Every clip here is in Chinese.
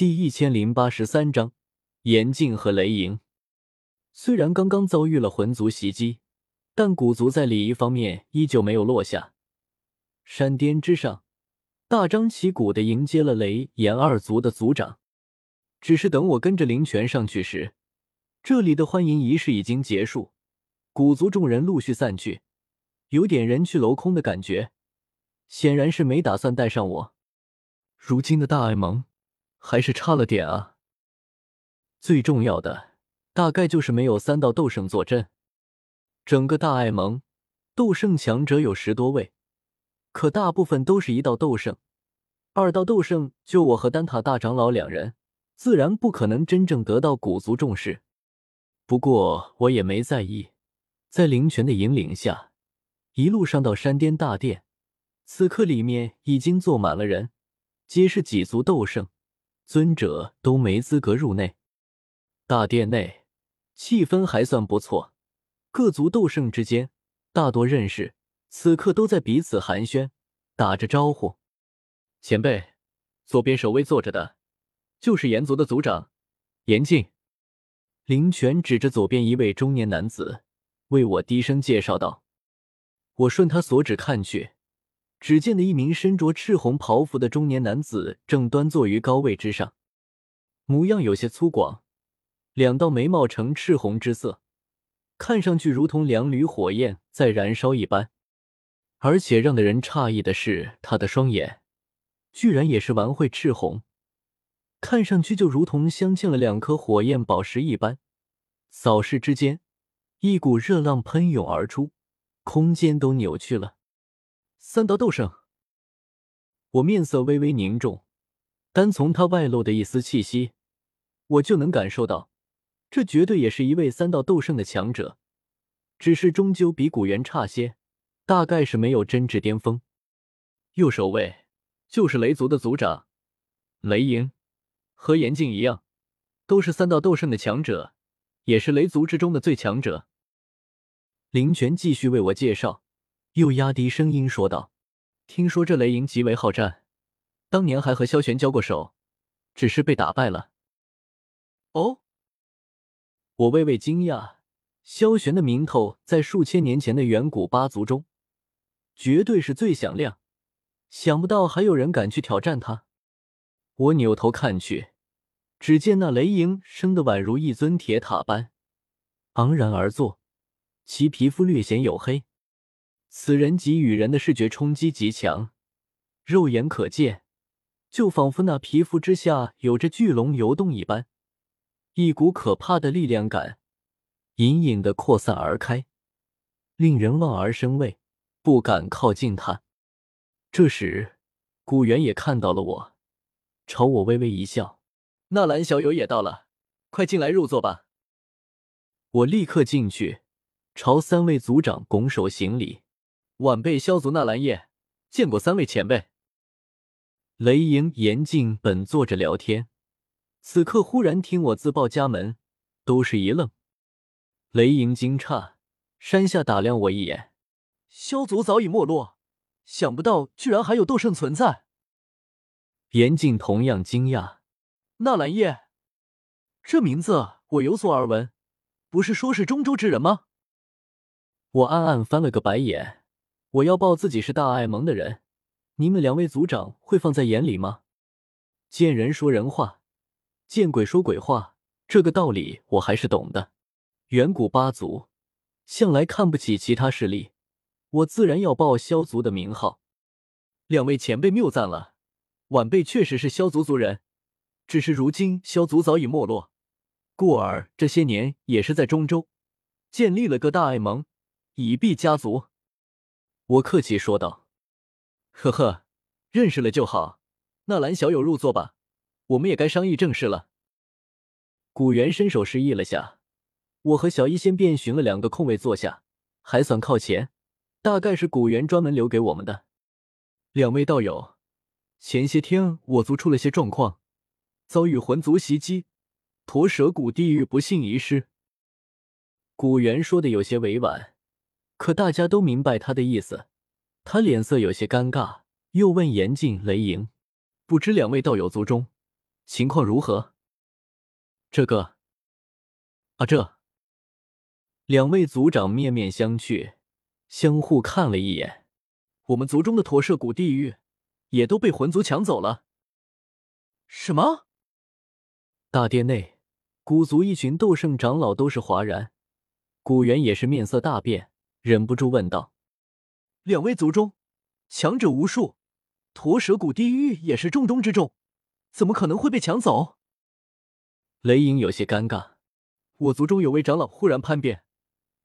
第一千零八十三章，严禁和雷莹。虽然刚刚遭遇了魂族袭击，但古族在礼仪方面依旧没有落下。山巅之上，大张旗鼓的迎接了雷炎二族的族长。只是等我跟着灵泉上去时，这里的欢迎仪式已经结束，古族众人陆续散去，有点人去楼空的感觉。显然是没打算带上我。如今的大爱盟。还是差了点啊！最重要的大概就是没有三道斗圣坐镇。整个大爱盟斗圣强者有十多位，可大部分都是一道斗圣，二道斗圣就我和丹塔大长老两人，自然不可能真正得到古族重视。不过我也没在意，在灵泉的引领下，一路上到山巅大殿，此刻里面已经坐满了人，皆是几族斗圣。尊者都没资格入内。大殿内气氛还算不错，各族斗圣之间大多认识，此刻都在彼此寒暄，打着招呼。前辈，左边首位坐着的，就是炎族的族长严静。林泉指着左边一位中年男子，为我低声介绍道。我顺他所指看去。只见的一名身着赤红袍服的中年男子正端坐于高位之上，模样有些粗犷，两道眉毛呈赤红之色，看上去如同两缕火焰在燃烧一般。而且让的人诧异的是，他的双眼居然也是完会赤红，看上去就如同镶嵌了两颗火焰宝石一般。扫视之间，一股热浪喷涌而出，空间都扭曲了。三道斗圣，我面色微微凝重，单从他外露的一丝气息，我就能感受到，这绝对也是一位三道斗圣的强者，只是终究比古元差些，大概是没有真至巅峰。右手位就是雷族的族长雷莹，和严静一样，都是三道斗圣的强者，也是雷族之中的最强者。林泉继续为我介绍。又压低声音说道：“听说这雷营极为好战，当年还和萧玄交过手，只是被打败了。”哦，我微微惊讶。萧玄的名头在数千年前的远古八族中，绝对是最响亮。想不到还有人敢去挑战他。我扭头看去，只见那雷营生得宛如一尊铁塔般昂然而坐，其皮肤略显黝黑。此人给予人的视觉冲击极强，肉眼可见，就仿佛那皮肤之下有着巨龙游动一般，一股可怕的力量感隐隐的扩散而开，令人望而生畏，不敢靠近他。这时，古元也看到了我，朝我微微一笑：“纳兰小友也到了，快进来入座吧。”我立刻进去，朝三位族长拱手行礼。晚辈萧族纳兰叶见过三位前辈。雷莹、严静本坐着聊天，此刻忽然听我自报家门，都是一愣。雷莹惊诧，山下打量我一眼。萧族早已没落，想不到居然还有斗圣存在。严静同样惊讶。纳兰叶，这名字我有所耳闻，不是说是中州之人吗？我暗暗翻了个白眼。我要报自己是大爱盟的人，你们两位族长会放在眼里吗？见人说人话，见鬼说鬼话，这个道理我还是懂的。远古八族向来看不起其他势力，我自然要报萧族的名号。两位前辈谬赞了，晚辈确实是萧族族人，只是如今萧族早已没落，故而这些年也是在中州建立了个大爱盟，以避家族。我客气说道：“呵呵，认识了就好。纳兰小友入座吧，我们也该商议正事了。”古元伸手示意了下，我和小医仙便寻了两个空位坐下，还算靠前，大概是古元专门留给我们的。两位道友，前些天我族出了些状况，遭遇魂族袭击，驼蛇谷地狱不幸遗失。古元说的有些委婉。可大家都明白他的意思，他脸色有些尴尬，又问严静、雷莹：“不知两位道友族中，情况如何？这个，啊，这两位族长面面相觑，相互看了一眼。我们族中的驼舍古地狱也都被魂族抢走了。什么？大殿内，古族一群斗圣长老都是哗然，古元也是面色大变，忍不住问道：“两位族中强者无数，驼蛇谷地狱也是重中之重，怎么可能会被抢走？”雷影有些尴尬：“我族中有位长老忽然叛变，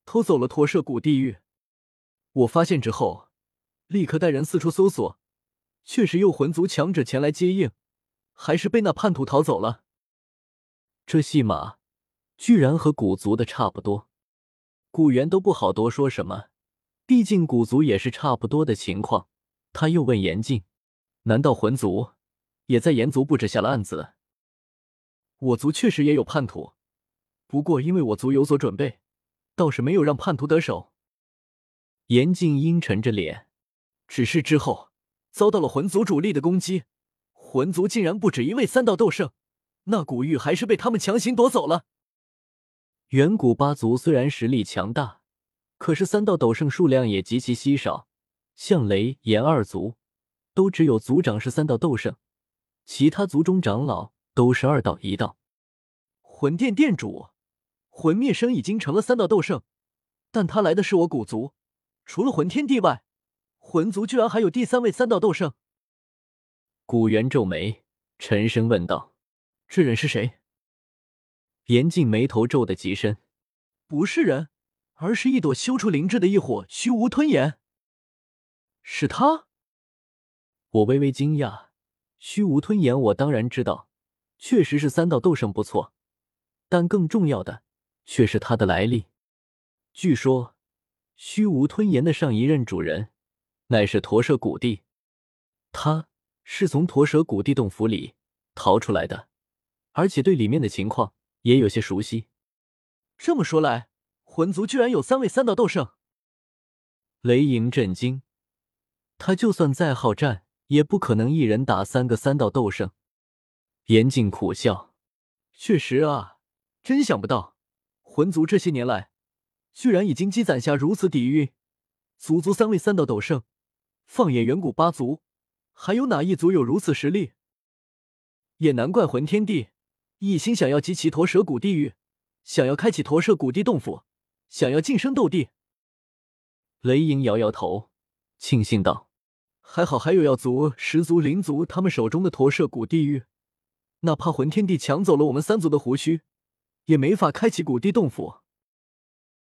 偷走了驼舍谷地狱。我发现之后，立刻带人四处搜索，确实有魂族强者前来接应，还是被那叛徒逃走了。这戏码居然和古族的差不多。古元都不好多说什么，毕竟古族也是差不多的情况。他又问严静：“难道魂族也在炎族布置下了案子？”我族确实也有叛徒，不过因为我族有所准备，倒是没有让叛徒得手。严禁阴沉着脸，只是之后遭到了魂族主力的攻击，魂族竟然不止一位三道斗圣，那古玉还是被他们强行夺走了。远古八族虽然实力强大，可是三道斗圣数量也极其稀少，像雷炎二族都只有族长是三道斗圣，其他族中长老。都是二道一道，魂殿殿主魂灭生已经成了三道斗圣，但他来的是我古族，除了魂天帝外，魂族居然还有第三位三道斗圣。古元皱眉，沉声问道：“这人是谁？”严禁眉头皱得极深：“不是人，而是一朵修出灵智的异火——虚无吞炎。”是他？我微微惊讶。虚无吞炎，我当然知道。确实是三道斗圣不错，但更重要的却是他的来历。据说，虚无吞炎的上一任主人乃是驼舍古帝，他是从驼舍古帝洞府里逃出来的，而且对里面的情况也有些熟悉。这么说来，魂族居然有三位三道斗圣？雷莹震惊，他就算再好战，也不可能一人打三个三道斗圣。严静苦笑，确实啊，真想不到，魂族这些年来，居然已经积攒下如此底蕴，足足三位三道斗圣。放眼远古八族，还有哪一族有如此实力？也难怪魂天帝一心想要集齐驼蛇谷地狱，想要开启驼蛇谷地洞府，想要晋升斗帝。雷影摇摇头，庆幸道：“还好还有药族、十族、灵族他们手中的驼蛇谷地狱。”哪怕魂天帝抢走了我们三族的胡须，也没法开启谷地洞府。